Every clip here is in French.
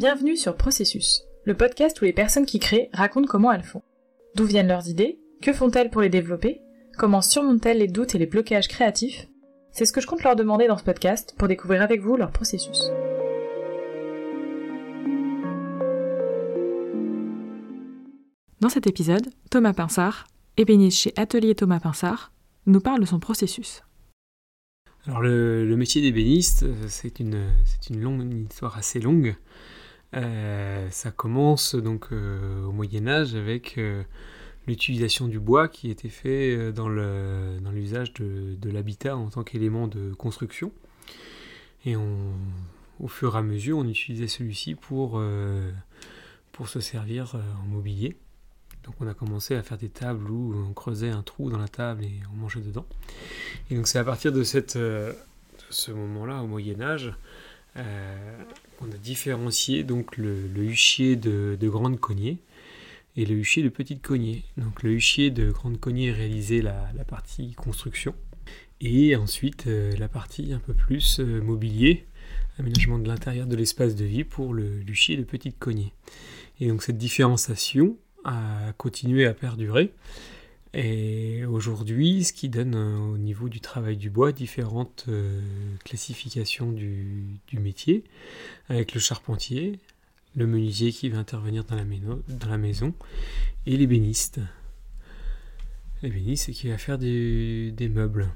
Bienvenue sur Processus, le podcast où les personnes qui créent racontent comment elles font. D'où viennent leurs idées Que font-elles pour les développer Comment surmontent-elles les doutes et les blocages créatifs? C'est ce que je compte leur demander dans ce podcast pour découvrir avec vous leur processus. Dans cet épisode, Thomas Pinsard, ébéniste chez Atelier Thomas Pinsard, nous parle de son processus. Alors le, métier d'ébéniste, euh, c'est une, une, histoire assez longue. Euh, ça commence donc euh, au Moyen Âge avec l'utilisation du bois qui était fait dans l'usage de, de l'habitat en tant qu'élément de construction. Et au fur et à mesure, on utilisait celui-ci pour, pour se servir en mobilier. Donc on a commencé à faire des tables où on creusait un trou dans la table et on mangeait dedans. Et donc c'est à partir de, cette, euh, ce moment-là, au Moyen Âge, euh, qu'on a différencié donc le, huchier de, grande cognée et le huchier de petite cognée. Donc le huchier de grande cognée réalisait la, partie construction et ensuite euh, la partie un peu plus mobilier, aménagement de l'intérieur de l'espace de vie pour le huchier de petite cognée. Et donc cette différenciation, a continué à perdurer. Et aujourd'hui, ce qui donne euh, au niveau du travail du bois différentes euh, classifications du, métier, avec le charpentier, le menuisier qui va intervenir dans la, maison, et l'ébéniste. L'ébéniste, c'est qui va faire des, meubles.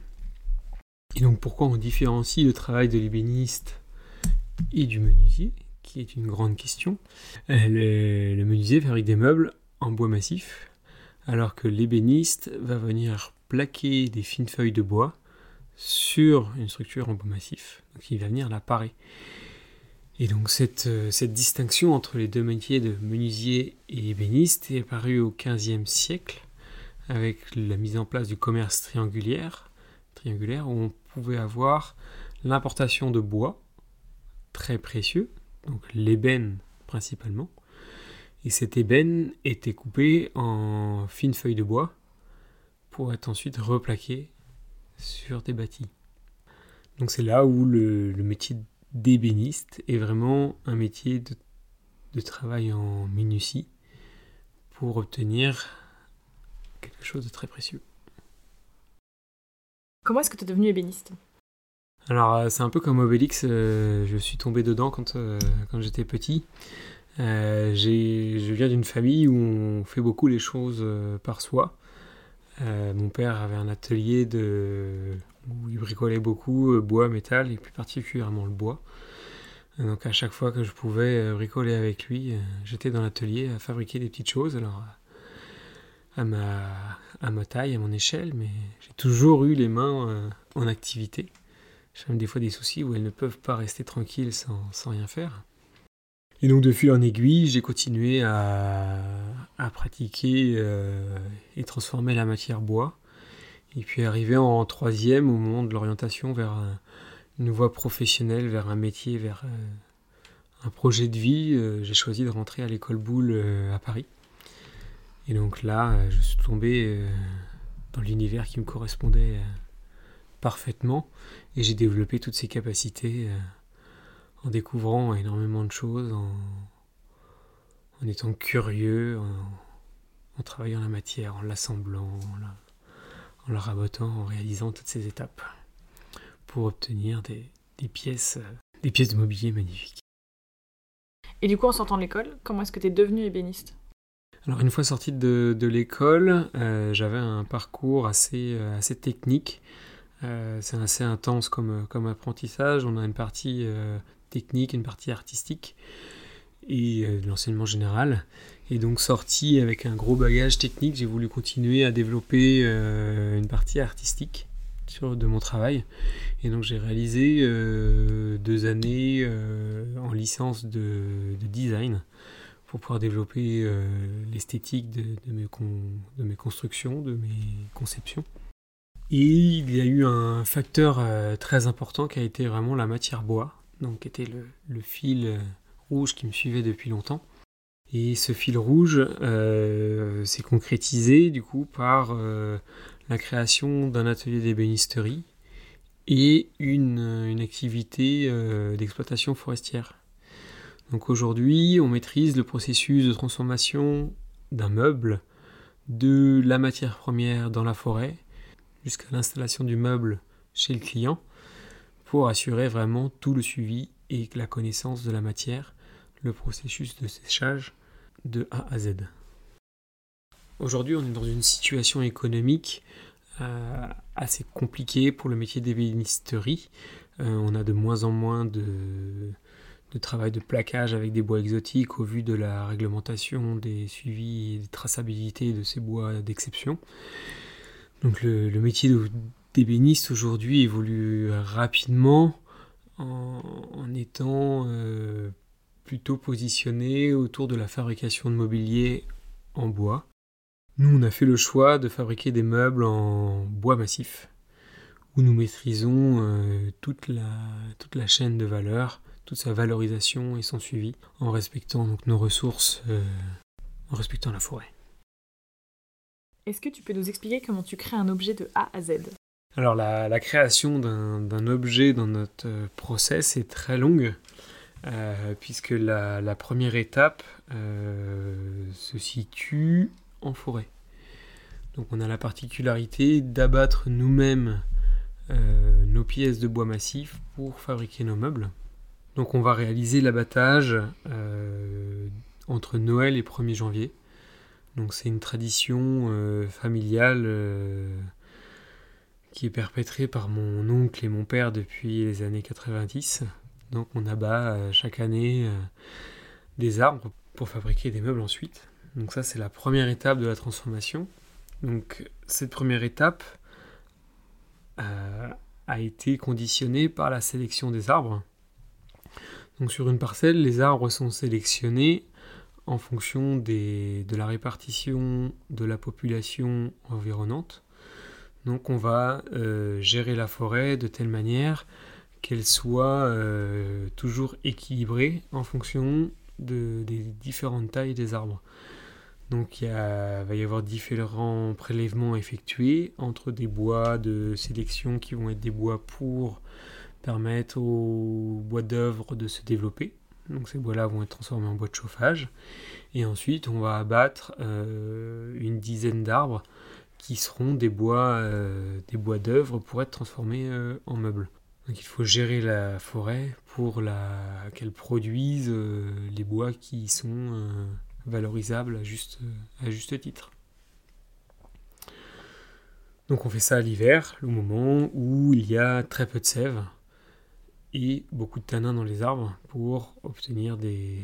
Et donc pourquoi on différencie le travail de l'ébéniste et du menuisier, qui est une grande question. Euh, le menuisier fabrique des meubles en bois massif, alors que l'ébéniste va venir plaquer des fines feuilles de bois sur une structure en bois massif. Donc il va venir la parer. Et donc cette, euh, distinction entre les deux métiers de menuisier et ébéniste est apparue au XVe siècle avec la mise en place du commerce triangulaire, triangulaire où on pouvait avoir l'importation de bois très précieux, donc l'ébène principalement, et cet ébène était coupé en fines feuilles de bois pour être ensuite replaqué sur des bâtis. Donc c'est là où le, métier d'ébéniste est vraiment un métier de, travail en minutie pour obtenir quelque chose de très précieux. Comment est-ce que tu es devenu ébéniste? Alors euh, c'est un peu comme Obélix, euh, je suis tombé dedans quand, euh, quand j'étais petit. Euh, je viens d'une famille où on fait beaucoup les choses euh, par soi. Euh, mon père avait un atelier où il bricolait beaucoup bois, métal et plus particulièrement le bois. Donc à chaque fois que je pouvais bricoler avec lui, j'étais dans l'atelier à fabriquer des petites choses. Alors à ma, taille, à mon échelle, mais j'ai toujours eu les mains en activité. J'ai même des fois des soucis où elles ne peuvent pas rester tranquilles sans rien faire. Et donc de en aiguille, j'ai continué à, pratiquer euh, et transformer la matière bois. Et puis arrivé en troisième, au moment de l'orientation vers une voie professionnelle, vers un métier, vers euh, un projet de vie, euh, j'ai choisi de rentrer à l'école Boulle à Paris. Et donc là, je suis tombé dans l'univers qui me correspondait parfaitement et j'ai développé toutes ces capacités en découvrant énormément de choses, en, étant curieux, en, travaillant la matière, en l'assemblant, en la, rabotant, en réalisant toutes ces étapes pour obtenir des, pièces, des pièces de mobilier magnifiques. Et du coup, en sortant de l'école, comment est-ce que tu es devenu ébéniste? Alors une fois sorti de, l'école, euh, j'avais un parcours assez, euh, assez technique. Euh, c'est assez intense comme, comme apprentissage. On a une partie technique, une partie artistique et euh, de l'enseignement général. Et donc sorti avec un gros bagage technique, j'ai voulu continuer à développer euh, une partie artistique sur, de mon travail. Et donc j'ai réalisé euh, deux années en licence de, design pour pouvoir développer l'esthétique de, mes de mes constructions, de mes conceptions. Et il y a eu un facteur très important qui a été vraiment la matière bois donc qui était le, fil euh, rouge qui me suivait depuis longtemps. Et ce fil rouge euh, s'est concrétisé du coup par euh, la création d'un atelier d'ébénisterie et une, activité d'exploitation forestière. Donc aujourd'hui, on maîtrise le processus de transformation d'un meuble de la matière première dans la forêt jusqu'à l'installation du meuble chez le client pour assurer vraiment tout le suivi et la connaissance de la matière, le processus de séchage de A à Z. Aujourd'hui, on est dans une situation économique euh, assez compliquée pour le métier d'ébénisterie. Euh, on a de moins en moins de, de, travail de plaquage avec des bois exotiques au vu de la réglementation des suivis et des traçabilités de ces bois d'exception. Donc le, métier d'ébéniste aujourd'hui évolue rapidement en, étant euh, plutôt positionné autour de la fabrication de mobilier en bois. Nous, on a fait le choix de fabriquer des meubles en bois massif, où nous maîtrisons euh, toute, la, toute la chaîne de valeur, toute sa valorisation et son suivi, en respectant donc nos ressources, euh, en respectant la forêt. Est-ce que tu peux nous expliquer comment tu crées un objet de A à Z? Alors la, création d'un objet dans notre euh, process est très longue. puisque la, première étape se situe en forêt. Donc on a la particularité d'abattre nous-mêmes euh, nos pièces de bois massif pour fabriquer nos meubles. Donc on va réaliser l'abattage euh, entre Noël et 1er janvier. Donc c'est une tradition euh, familiale qui est perpétrée par mon oncle et mon père depuis les années 90. Donc on abat chaque année des arbres pour fabriquer des meubles ensuite. Donc ça, c'est la première étape de la transformation. Donc cette première étape euh, a été conditionnée par la sélection des arbres. Donc sur une parcelle, les arbres sont sélectionnés en fonction de la répartition de la population environnante. Donc on va euh, gérer la forêt de telle manière qu'elle soit euh, toujours équilibrée en fonction des différentes tailles des arbres. Donc il va y avoir différents prélèvements effectués entre des bois de sélection qui vont être des bois pour permettre aux bois d'œuvre de se développer. Donc ces bois-là vont être transformés en bois de chauffage. Et ensuite on va abattre euh, une dizaine d'arbres qui seront des bois, euh, des bois d'œuvre pour être transformés euh, en meubles. Donc il faut gérer la forêt pour qu'elle produise les bois qui sont valorisable à juste, à juste titre. Donc on fait ça à l'hiver, le moment où il y a très peu de sève et beaucoup de tanins dans les arbres pour obtenir des,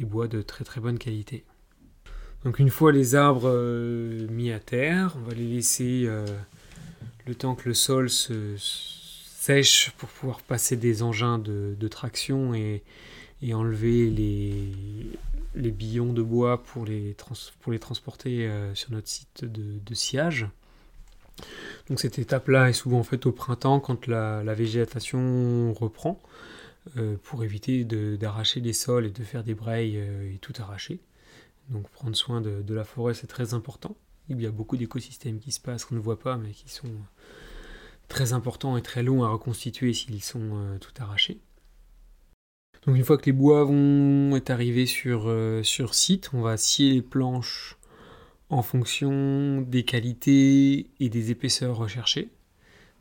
bois de très très bonne qualité. Donc une fois les arbres euh, mis à terre, on va les laisser euh, le temps que le sol se, sèche pour pouvoir passer des engins de, traction et, enlever les, billons de bois pour les, transporter euh, sur notre site de, sillage. Donc cette étape-là est souvent faite au printemps quand la, végétation reprend, pour éviter d'arracher les sols et de faire des euh, et tout arracher. Donc prendre soin de, la forêt c'est très important. Il y a beaucoup d'écosystèmes qui se passent qu'on ne voit pas mais qui sont très importants et très longs à reconstituer s'ils sont tout arrachés. Donc une fois que les bois vont être arrivés sur, euh, sur site, on va scier les planches en fonction des qualités et des épaisseurs recherchées.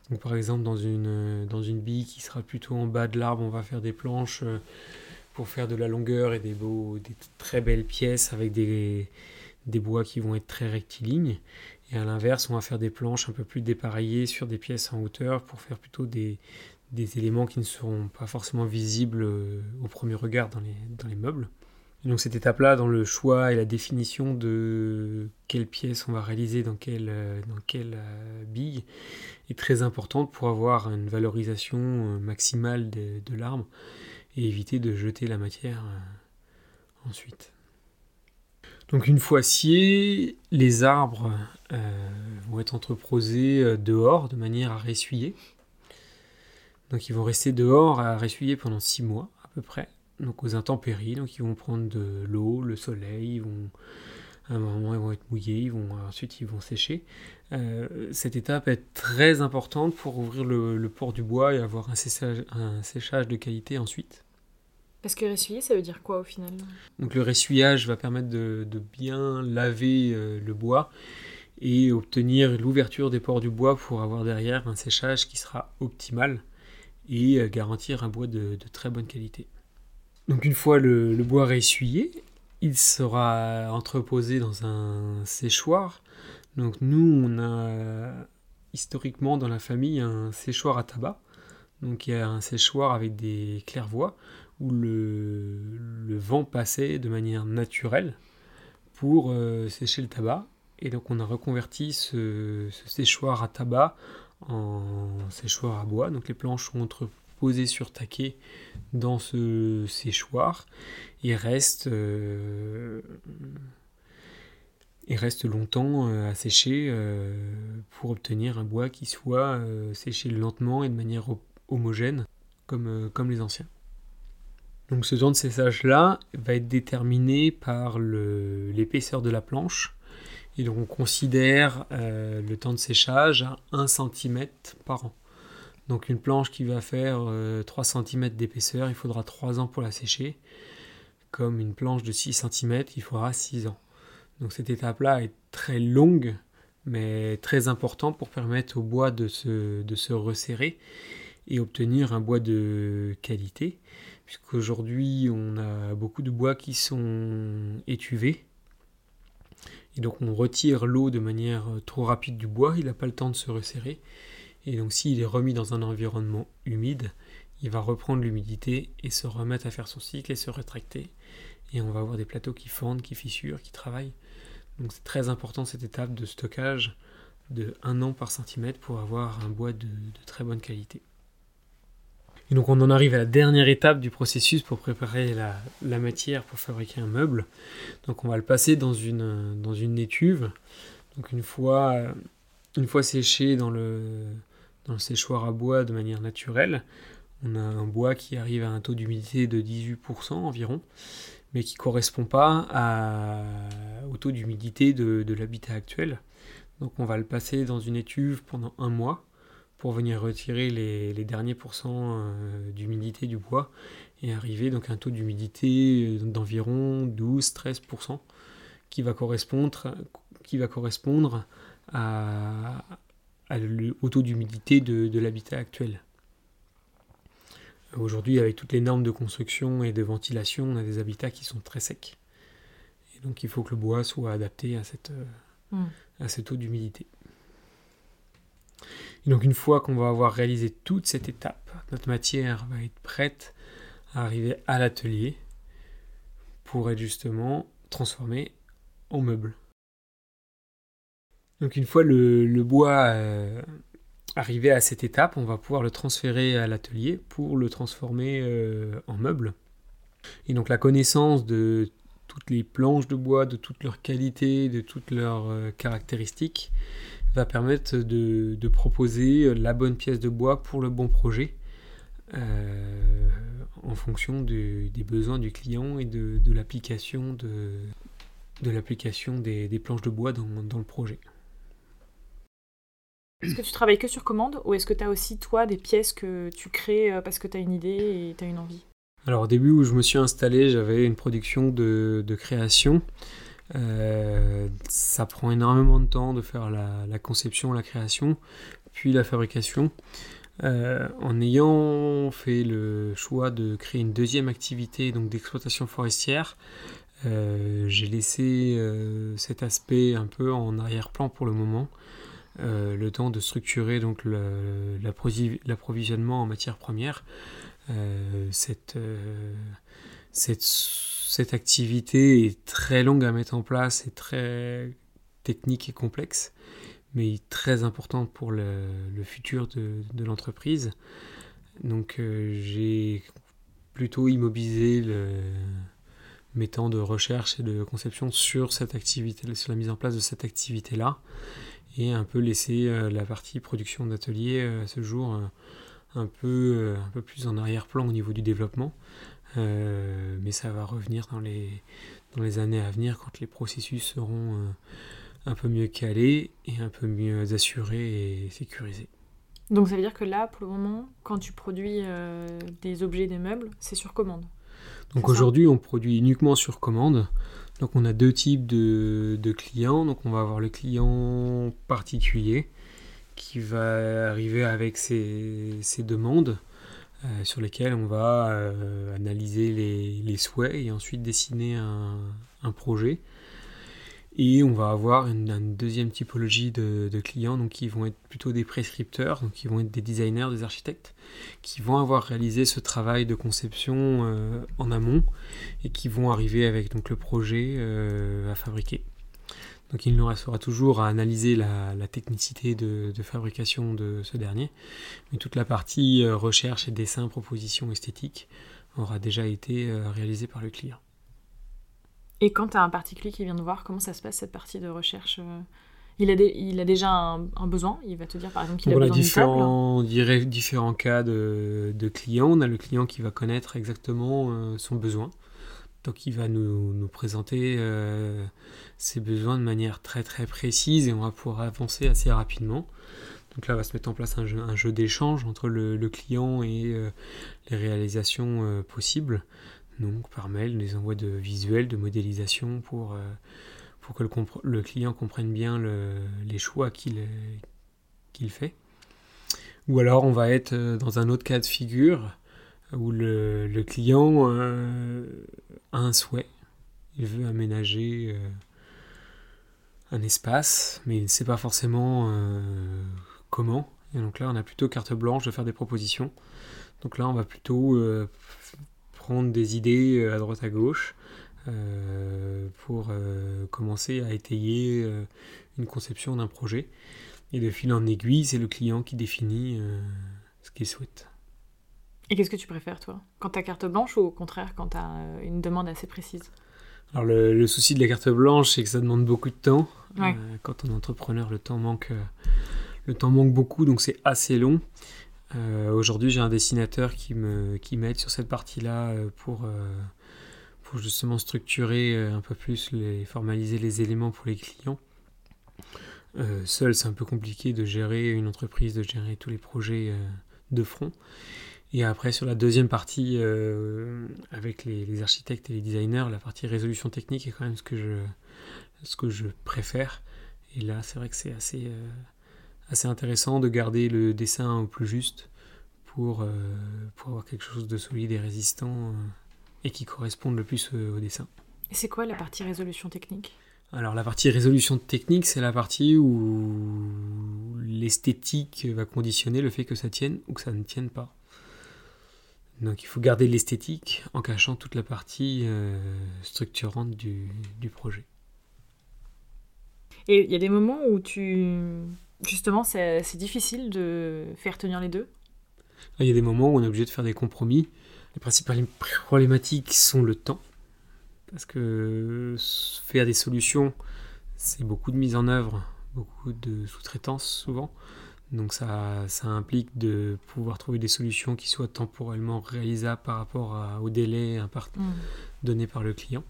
Donc par exemple dans une, dans une bille qui sera plutôt en bas de l'arbre, on va faire des planches euh, pour faire de la longueur et des, beaux, des très belles pièces avec des, des bois qui vont être très rectilignes. Et à l'inverse, on va faire des planches un peu plus dépareillées sur des pièces en hauteur pour faire plutôt des, des éléments qui ne seront pas forcément visibles euh, au premier regard dans les, dans les meubles. donc cette étape-là, dans le choix et la définition de quelle pièce on va réaliser dans quelle, euh, dans quelle euh, bille, est très importante pour avoir une valorisation maximale de, l'arbre et éviter de jeter la matière ensuite. Donc une fois sciés, les arbres vont être entreposés dehors de manière à ressuyer. Donc ils vont rester dehors à ressuyer pendant 6 mois à peu près, donc aux intempéries. Donc ils vont prendre de l'eau, le soleil, ils vont, à un moment ils vont être mouillés, ils vont, ensuite ils vont sécher. Euh, cette étape est très importante pour ouvrir le, port du bois et avoir un séchage, un séchage de qualité ensuite. Parce que ressuyer, ça veut dire quoi au final? Donc le ressuyage va permettre de, bien laver euh, le bois et obtenir l'ouverture des pores du bois pour avoir derrière un séchage qui sera optimal et euh, garantir un bois de, très bonne qualité. Donc une fois le, le bois ressuyé, il sera entreposé dans un séchoir. Donc nous, on a historiquement dans la famille un séchoir à tabac. Donc il y a un séchoir avec des clairvoies où le, vent passait de manière naturelle pour euh, sécher le tabac. Et donc on a reconverti ce, séchoir à tabac en séchoir à bois. Donc les planches sont entreposées sur taquet dans ce séchoir et euh, et restent longtemps euh, à sécher pour obtenir un bois qui soit séché lentement et de manière homogène comme, les anciens. Donc ce temps de séchage-là va être déterminé par l'épaisseur de la planche. Et donc on considère euh, le temps de séchage à 1 cm par an. Donc une planche qui va faire 3 euh, cm d'épaisseur, il faudra 3 ans pour la sécher. Comme une planche de 6 cm, il faudra 6 ans. Donc cette étape-là est très longue, mais très importante pour permettre au bois de se, de se resserrer et obtenir un bois de qualité puisqu'aujourd'hui on a beaucoup de bois qui sont étuvés. Et donc on retire l'eau de manière trop rapide du bois, il n'a pas le temps de se resserrer. Et donc s'il est remis dans un environnement humide, il va reprendre l'humidité et se remettre à faire son cycle et se rétracter. Et on va avoir des plateaux qui fendent, qui fissurent, qui travaillent. Donc c'est très important cette étape de stockage de 1 an par centimètre pour avoir un bois de très bonne qualité. Et donc on en arrive à la dernière étape du processus pour préparer la, matière pour fabriquer un meuble. Donc on va le passer dans une, dans une étuve. Donc une fois, une fois séché dans le, dans le séchoir à bois de manière naturelle, on a un bois qui arrive à un taux d'humidité de 18% environ, mais qui ne correspond pas au taux d'humidité de, de l'habitat actuel. Donc on va le passer dans une étuve pendant un mois pour venir retirer les, derniers pourcents euh, d'humidité du bois et arriver donc à un taux d'humidité euh, d'environ 12-13% qui va correspondre, qui va correspondre à, au taux d'humidité de, l'habitat actuel. Aujourd'hui, avec toutes les normes de construction et de ventilation, on a des habitats qui sont très secs. Et donc il faut que le bois soit adapté à, cette, euh, hmm. à ce taux d'humidité. Et donc une fois qu'on va avoir réalisé toute cette étape, notre matière va être prête à arriver à l'atelier pour être justement transformée en meuble. Donc une fois le, bois euh, arrivé à cette étape, on va pouvoir le transférer à l'atelier pour le transformer euh, en meuble. Et donc la connaissance de toutes les planches de bois, de toutes leurs qualités, de toutes leurs euh, caractéristiques, va permettre de, proposer la bonne pièce de bois pour le bon projet en fonction des besoins du client et de, l'application des, planches de bois dans, le projet. Est-ce que tu travailles que sur commande ou est-ce que tu as aussi toi des pièces que tu crées euh, parce que tu as une idée et tu as une envie? Alors au début où je me suis installé, j'avais une production de, création. Euh, ça prend énormément de temps de faire la, conception, la création, puis la fabrication. Euh, en ayant fait le choix de créer une deuxième activité donc d'exploitation forestière, j'ai laissé cet aspect un peu en arrière-plan pour le moment. Le temps de structurer donc l'approvisionnement en matières premières. cette, cette cette activité est très longue à mettre en place et très technique et complexe, mais très importante pour le, futur de, l'entreprise. Donc euh, j'ai plutôt immobilisé mes temps de recherche et de conception sur cette activité, sur la mise en place de cette activité-là, et un peu laisser euh, la partie production d'atelier euh, à ce jour un peu, un peu plus en arrière-plan au niveau du développement, euh, mais ça va revenir dans les, dans les années à venir quand les processus seront euh, un peu mieux calés et un peu mieux assurés et sécurisés. Donc ça veut dire que là, pour le moment, quand tu produis euh, des objets, des meubles, c'est sur commande Donc aujourd'hui, on produit uniquement sur commande. Donc on a deux types de, clients. Donc on va avoir le client particulier qui va arriver avec ses, demandes euh, sur lesquelles on va euh, analyser les, souhaits et ensuite dessiner un projet. Et on va avoir une, deuxième typologie de, clients qui vont être plutôt des prescripteurs, donc qui vont être des designers, des architectes, qui vont avoir réalisé ce travail de conception euh, en amont et qui vont arriver avec donc le projet euh, à fabriquer. Donc il nous restera toujours à analyser la, technicité de, fabrication de ce dernier, mais toute la partie euh, recherche et dessin, proposition esthétique aura déjà été réalisée par le client. Et quand tu as un particulier qui vient te voir, comment ça se passe cette partie de recherche euh il a, il a déjà un, un besoin Il va te dire par exemple qu'il a on besoin d'une table différents, différents cas de, de clients. On a le client qui va connaître exactement euh, son besoin. Donc il va nous, nous présenter euh, ses besoins de manière très très précise et on va pouvoir avancer assez rapidement. Donc là va se mettre en place un jeu, un jeu d'échange entre le, le client et euh, les réalisations possibles. Donc par mail, les envois de visuels, de modélisation pour, euh, que le, client comprenne bien le- les choix qu'il fait. Ou alors on va être euh, dans un autre cas de figure où le, client euh, a un souhait. Il veut aménager un espace, mais il ne sait pas forcément comment. Et donc là, on a plutôt carte blanche de faire des propositions. Donc là, on va plutôt prendre des idées euh, à droite à gauche euh, pour euh, commencer à étayer une conception d'un projet. Et de fil en aiguille, c'est le client qui définit ce qu'il souhaite. Et qu'est-ce que tu préfères toi? Quand tu as carte blanche ou au contraire quand tu as une demande assez précise? Alors le, le souci de la carte blanche, c'est que ça demande beaucoup de temps. Ouais. Quand on est entrepreneur, le temps manque, le temps manque beaucoup, donc c'est assez long. Euh, Aujourd'hui, j'ai un dessinateur qui me qui m'aide sur cette partie-là euh, pour euh, pour justement structurer un peu plus les formaliser les éléments pour les clients. Seul, c'est un peu compliqué de gérer une entreprise, de gérer tous les projets de front. Et après, sur la deuxième partie, avec les, les architectes et les designers, la partie résolution technique est quand même ce que je, ce que je préfère. Et là, c'est vrai que c'est assez, assez intéressant de garder le dessin au plus juste pour, euh, pour avoir quelque chose de solide et résistant euh, et qui corresponde le plus euh, au dessin. Et c'est quoi la partie résolution technique? Alors la partie résolution technique, c'est la partie où l'esthétique va conditionner le fait que ça tienne ou que ça ne tienne pas. Donc il faut garder l'esthétique en cachant toute la partie euh, structurante du, du projet. Et il y a des moments où tu... Justement, c'est difficile de faire tenir les deux Il y a des moments où on est obligé de faire des compromis. Les principales problématiques sont le temps. Parce que faire des solutions, c'est beaucoup de mise en œuvre, beaucoup de sous-traitance souvent. Donc ça, ça implique de pouvoir trouver des solutions qui soient temporellement réalisables par rapport à- au délai impart- donné par le client.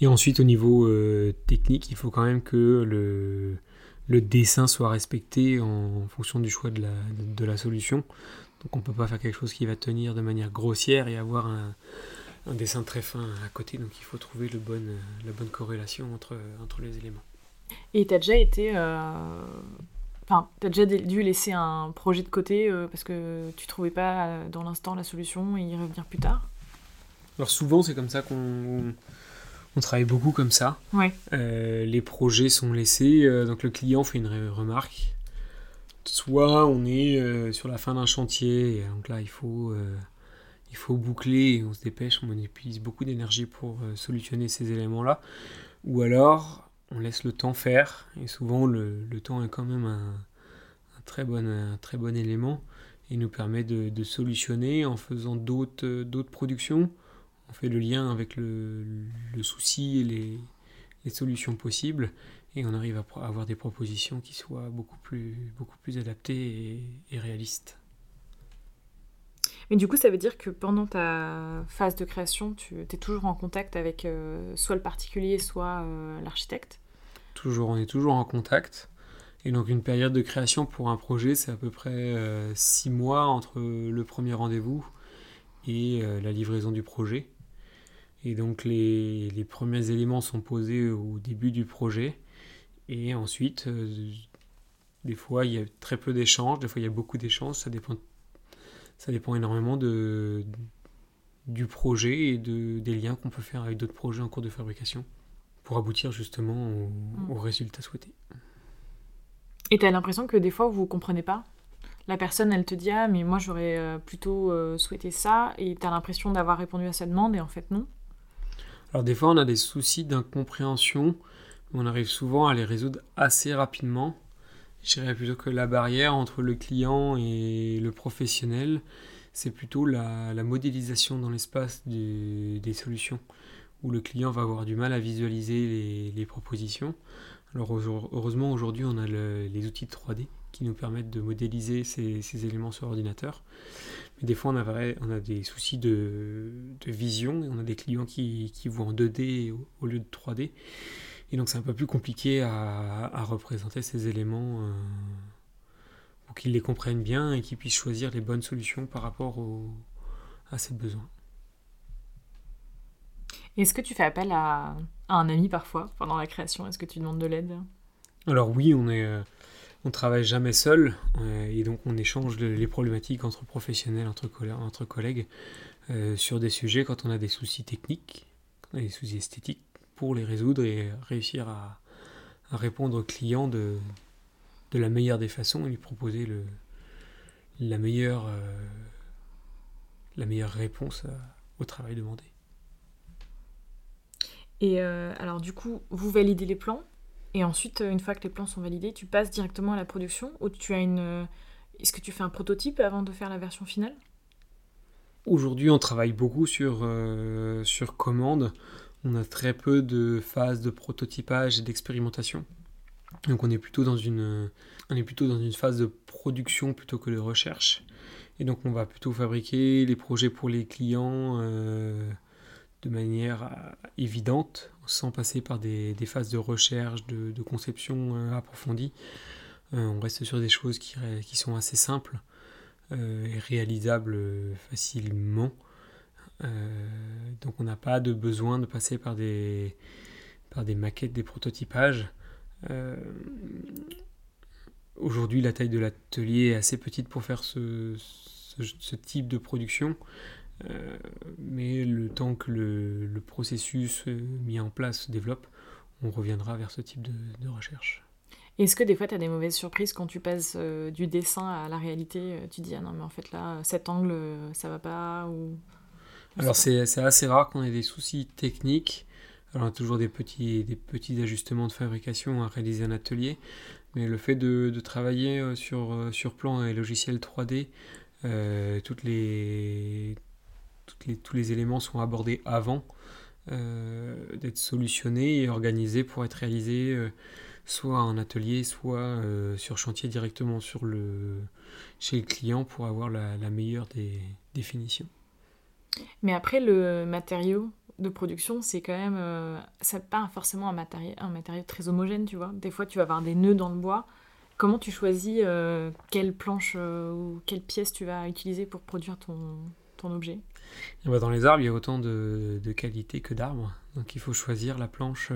Et ensuite, au niveau euh, technique, il faut quand même que le, le dessin soit respecté en fonction du choix de la, de la solution. Donc on ne peut pas faire quelque chose qui va tenir de manière grossière et avoir un, un dessin très fin à côté. Donc il faut trouver le bon, la bonne corrélation entre, entre les éléments. Et t'as déjà été... euh, Enfin, t'as déjà dé- dû laisser un projet de côté euh, parce que tu trouvais pas euh, dans l'instant la solution et y revenir plus tard? Alors souvent c'est comme ça qu'on on travaille beaucoup comme ça. Ouais. Euh, les projets sont laissés, euh, donc le client fait une re- remarque. Soit on est euh, sur la fin d'un chantier, et donc là il faut, il faut boucler, et on se dépêche, on utilise beaucoup d'énergie pour solutionner ces éléments-là. Ou alors on laisse le temps faire, et souvent le, le temps est quand même un, un très, bon, un très bon élément, et nous permet de, de solutionner en faisant d'autres d'autres productions. On fait le lien avec le, le souci et les, les solutions possibles et on arrive à avoir des propositions qui soient beaucoup plus, beaucoup plus adaptées et, et réalistes. Mais du coup, ça veut dire que pendant ta phase de création, tu es toujours en contact avec euh, soit le particulier, soit euh, l'architecte? Toujours, on est toujours en contact. Et donc une période de création pour un projet, c'est à peu près euh, six mois entre le premier rendez-vous et la livraison du projet. Et donc les, les, premiers éléments sont posés au début du projet. Et ensuite, des fois, il y a très peu d'échanges, des fois, il y a beaucoup d'échanges. Ça dépend, ça dépend énormément de, du projet et de, des liens qu'on peut faire avec d'autres projets en cours de fabrication pour aboutir justement au, mm. au résultat souhaité. Et tu as l'impression que des fois, vous ne comprenez pas? La personne, elle te dit Ah, mais moi, j'aurais euh, plutôt euh, souhaité ça, et tu as l'impression d'avoir répondu à sa demande, et en fait, non Alors, des fois, on a des soucis d'incompréhension, on arrive souvent à les résoudre assez rapidement. Je dirais plutôt que la barrière entre le client et le professionnel, c'est plutôt la, modélisation dans l'espace des solutions, où le client va avoir du mal à visualiser les, propositions. Alors heureusement aujourd'hui on a les outils de 3D qui nous permettent de modéliser ces, éléments sur ordinateur. Mais des fois on a, on a des soucis de, vision et on a des clients qui, qui voient en 2D au lieu de 3D. Et donc c'est un peu plus compliqué à, représenter ces éléments euh, pour qu'ils les comprennent bien et qu'ils puissent choisir les bonnes solutions par rapport à ces besoins. Est-ce que tu fais appel à, un ami parfois pendant la création? Est-ce que tu demandes de l'aide? Alors oui, on est, euh, on travaille jamais seul euh, et donc on échange les problématiques entre professionnels, entre, collègues sur des sujets quand on a des soucis techniques, quand on a des soucis esthétiques pour les résoudre et réussir à, répondre au client de, la meilleure des façons et lui proposer le, la, meilleure, euh, la meilleure réponse au travail demandé. Et euh, alors du coup, vous validez les plans? Et ensuite, une fois que les plans sont validés, tu passes directement à la production ou tu as une... Est-ce que tu fais un prototype avant de faire la version finale? Aujourd'hui, on travaille beaucoup sur, euh, sur commande on a très peu de phases de prototypage et d'expérimentation. Donc on est plutôt dans une on est plutôt dans une phase de production plutôt que de recherche. Et donc on va plutôt fabriquer les projets pour les clients euh, de manière euh, évidente, sans passer par des, phases de recherche, de, conception euh, approfondie. on reste sur des choses qui, sont assez simples et réalisables facilement. Euh, donc on n'a pas de besoin de passer par des, maquettes, des prototypages. Euh, aujourd'hui, la taille de l'atelier est assez petite pour faire ce, type de production, euh, mais le temps que le, le, processus mis en place se développe, on reviendra vers ce type de, de recherche. Est-ce que des fois tu as des mauvaises surprises quand tu passes du dessin à la réalité Tu dis ah non mais en fait là cet angle ça va pas ou alors c'est assez rare qu'on ait des soucis techniques. Alors on a toujours des petits, des petits ajustements de fabrication à réaliser en atelier, mais le fait de, de travailler euh, sur, euh, sur plan et logiciel 3D, euh, toutes les, tous les éléments sont abordés avant d'être solutionnés et organisés pour être réalisés soit en atelier, soit sur chantier directement sur le, chez le client pour avoir la, meilleure des définitions. Mais après, le matériau de production, c'est quand même. Euh, c'est pas forcément un matériau, un matériau très homogène, tu vois. Des fois, tu vas avoir des nœuds dans le bois. Comment tu choisis euh, quelle planche euh, ou quelle pièce tu vas utiliser pour produire ton objet? Ben, Dans les arbres, il y a autant de, qualités que d'arbres. Donc il faut choisir la planche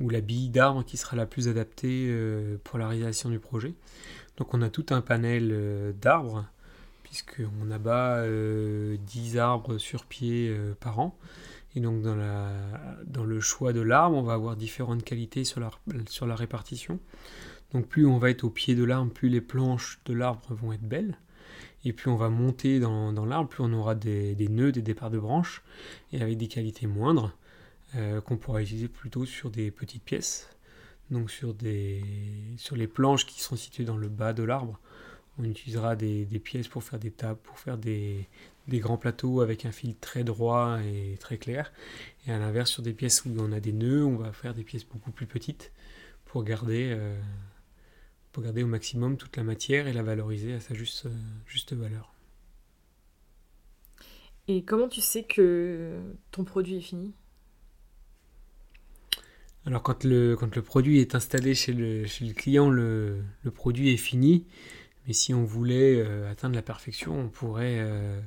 ou la bille d'arbre qui sera la plus adaptée pour la réalisation du projet. Donc on a tout un panel d'arbres puisqu'on abat 10 euh, arbres sur pied euh, par an. Et donc dans le choix de l'arbre, on va avoir différentes qualités sur la, sur la répartition. Donc plus on va être au pied de l'arbre, plus les planches de l'arbre vont être belles. Et plus on va monter dans, l'arbre, plus on aura des, nœuds, des départs de branches, et avec des qualités moindres, euh, qu'on pourra utiliser plutôt sur des petites pièces. Donc sur les planches qui sont situées dans le bas de l'arbre, on utilisera des, pièces pour faire des tables, pour faire des, grands plateaux avec un fil très droit et très clair. Et à l'inverse, sur des pièces où on a des nœuds, on va faire des pièces beaucoup plus petites pour garder, euh, pour garder au maximum toute la matière et la valoriser à sa juste, juste valeur. Et comment tu sais que ton produit est fini? Alors quand le, quand le produit est installé chez le, chez le client, le, le, produit est fini. Mais si on voulait euh, atteindre la perfection, on pourrait, euh,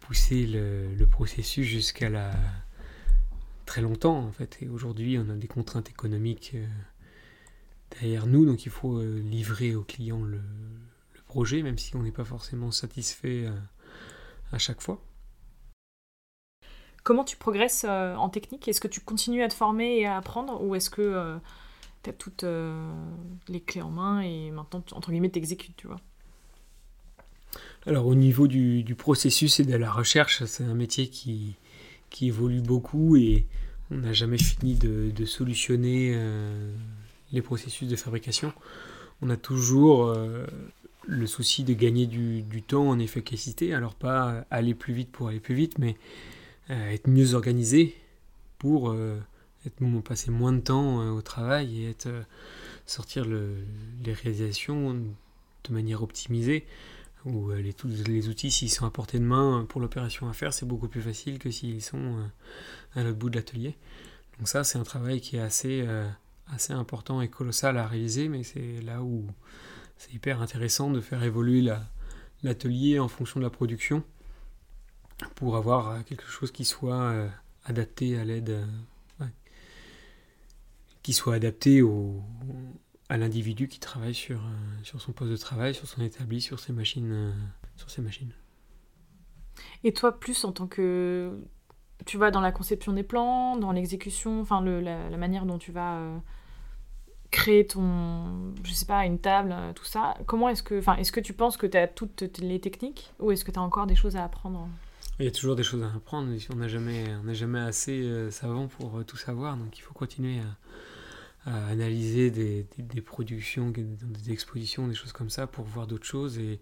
pousser le, processus jusqu'à la très longtemps en fait. Et aujourd'hui, on a des contraintes économiques derrière nous, donc il faut livrer au client le, projet, même si on n'est pas forcément satisfait à chaque fois. Comment tu progresses en technique? Est-ce que tu continues à te former et à apprendre ou est-ce que tu as toutes les clés en main et maintenant, entre guillemets, t'exécutes, tu vois? Alors au niveau du, processus et de la recherche, c'est un métier qui, qui, évolue beaucoup et on n'a jamais fini de, solutionner euh, les processus de fabrication. On a toujours euh, le souci de gagner du, temps en efficacité, alors pas aller plus vite pour aller plus vite, mais euh, être mieux organisé pour être, passer moins de temps au travail et être, sortir les réalisations de manière optimisée euh, les, outils, s'ils sont à portée de main pour l'opération à faire, c'est beaucoup plus facile que s'ils sont euh, à l'autre bout de l'atelier. Donc ça, c'est un travail qui est assez, euh, assez important et colossal à réaliser, mais c'est là où c'est hyper intéressant de faire évoluer l'atelier en fonction de la production pour avoir quelque chose qui soit adapté à l'aide, qui soit adapté au, à l'individu qui travaille sur, euh, sur son poste de travail, sur son établi, sur ses machines. Euh, sur ses machines. Et toi, plus en tant que. Tu vas dans la conception des plans, dans l'exécution, enfin la, manière dont tu vas euh, créer ton. Je sais pas, une table, tout ça. Comment est-ce que. Enfin, est-ce que tu penses que tu as toutes les techniques ou est-ce que tu as encore des choses à apprendre? Il y a toujours des choses à apprendre. On n'a jamais, on jamais assez savant pour tout savoir, donc il faut continuer à, analyser des, productions, des expositions, des choses comme ça pour voir d'autres choses et,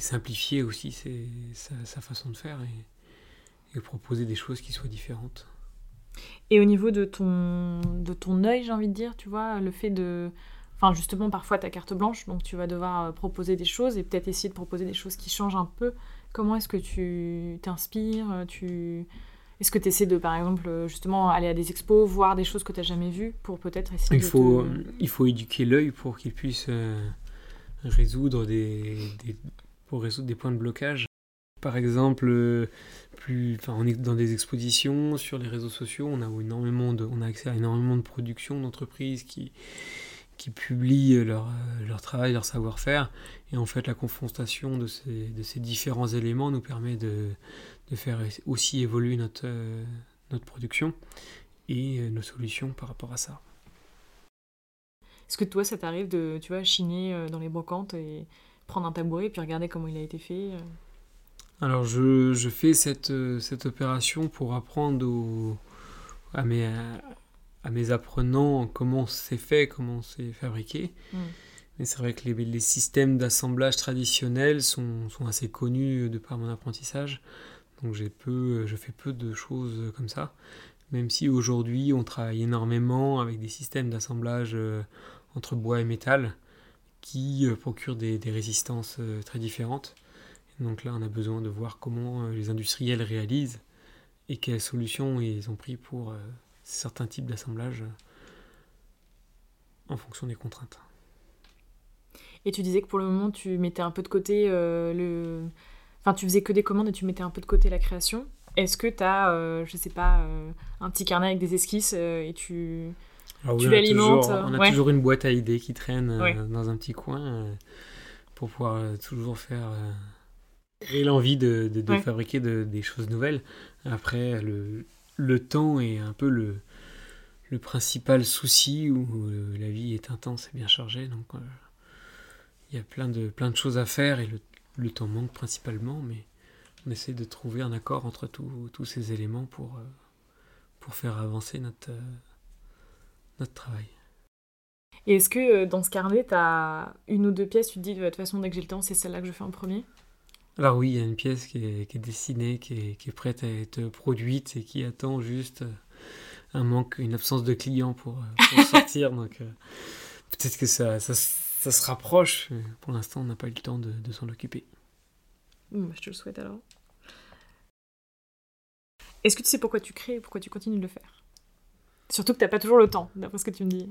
simplifier aussi sa, façon de faire et, proposer des choses qui soient différentes. Et au niveau de ton, de ton œil, j'ai envie de dire, tu vois, le fait de... Enfin, justement, parfois, ta carte blanche, donc tu vas devoir euh, proposer des choses et peut-être essayer de proposer des choses qui changent un peu. Comment est-ce que tu t'inspires tu... Est-ce que tu essaies de, par exemple, justement aller à des expos, voir des choses que tu n'as jamais vues pour peut-être essayer il de. Faut, Il faut éduquer l'œil pour qu'il puisse euh, résoudre des, pour résoudre des points de blocage. Par exemple, euh, enfin, on est dans des expositions sur les réseaux sociaux, on a, énormément de, on a accès à énormément de productions d'entreprises qui, qui publient leur, leur travail, leur savoir-faire. Et en fait, la confrontation de ces, de ces différents éléments nous permet de, de faire aussi évoluer notre, euh, notre production et euh, nos solutions par rapport à ça. Est-ce que toi, ça t'arrive de, tu vois, chiner euh, dans les brocantes et prendre un tabouret et puis regarder comment il a été fait Alors, je, je fais cette, cette opération pour apprendre à, mes, à mes apprenants comment c'est fait, comment c'est fabriqué. Hmm. Mais c'est vrai que les, les systèmes d'assemblage traditionnels sont, sont, assez connus de par mon apprentissage. Donc j'ai peu, je fais peu de choses comme ça. Même si aujourd'hui on travaille énormément avec des systèmes d'assemblage euh, entre bois et métal qui euh, procurent des, résistances euh, très différentes. Donc là on a besoin de voir comment les industriels réalisent et quelles solutions ils ont pris pour certains types d'assemblage en fonction des contraintes. Et tu disais que pour le moment tu mettais un peu de côté le Enfin, tu faisais que des commandes et tu mettais un peu de côté la création. Est-ce que tu as, euh, je sais pas, euh, un petit carnet avec des esquisses euh, et tu, ah tu l'alimentes On a, toujours, une boîte à idées qui traîne dans un petit coin pour pouvoir toujours faire. Et l'envie de, de, fabriquer des choses nouvelles. Après, le, le temps est un peu le, le principal souci où la vie est intense et bien chargée. Donc, il y a plein de, plein de choses à faire et le le temps manque principalement, mais on essaie de trouver un accord entre tous ces éléments pour, euh, pour faire avancer notre, euh, notre travail. Et est-ce que euh, dans ce carnet, tu as une ou deux pièces, tu te dis de toute façon, dès que j'ai le temps, c'est celle-là que je fais en premier? Alors oui, il y a une pièce qui est, qui est dessinée, qui est, qui est, prête à être produite et qui attend juste un manque, une absence de clients pour, pour sortir. Donc peut-être que ça, ça, ça se rapproche. pour l'instant, on n'a pas eu le temps de, s'en occuper. Bah, je te le souhaite alors. Est-ce que tu sais pourquoi tu crées et pourquoi tu continues de le faire? Surtout que tu n'as pas toujours le temps, d'après ce que tu me dis.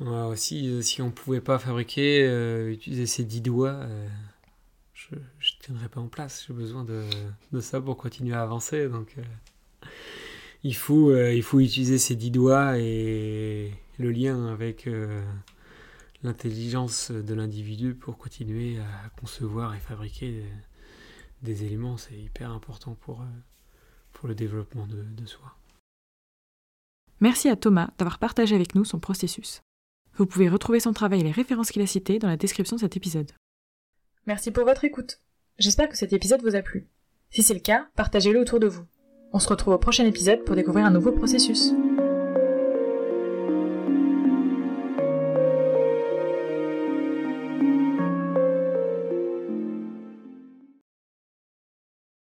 Ouais, si, euh, si on pouvait pas fabriquer, euh, utiliser ses dix doigts, euh, tiendrai pas en place. J'ai besoin de, de, ça pour continuer à avancer. Donc, il, faut, il faut utiliser ses dix doigts et le lien avec l'intelligence de l'individu pour continuer à concevoir et fabriquer des, éléments. C'est hyper important pour, pour le développement de, de soi. Merci à Thomas d'avoir partagé avec nous son processus. Vous pouvez retrouver son travail et les références qu'il a citées dans la description de cet épisode. Merci pour votre écoute. J'espère que cet épisode vous a plu. Si c'est le cas, partagez-le autour de vous. On se retrouve au prochain épisode pour découvrir un nouveau processus.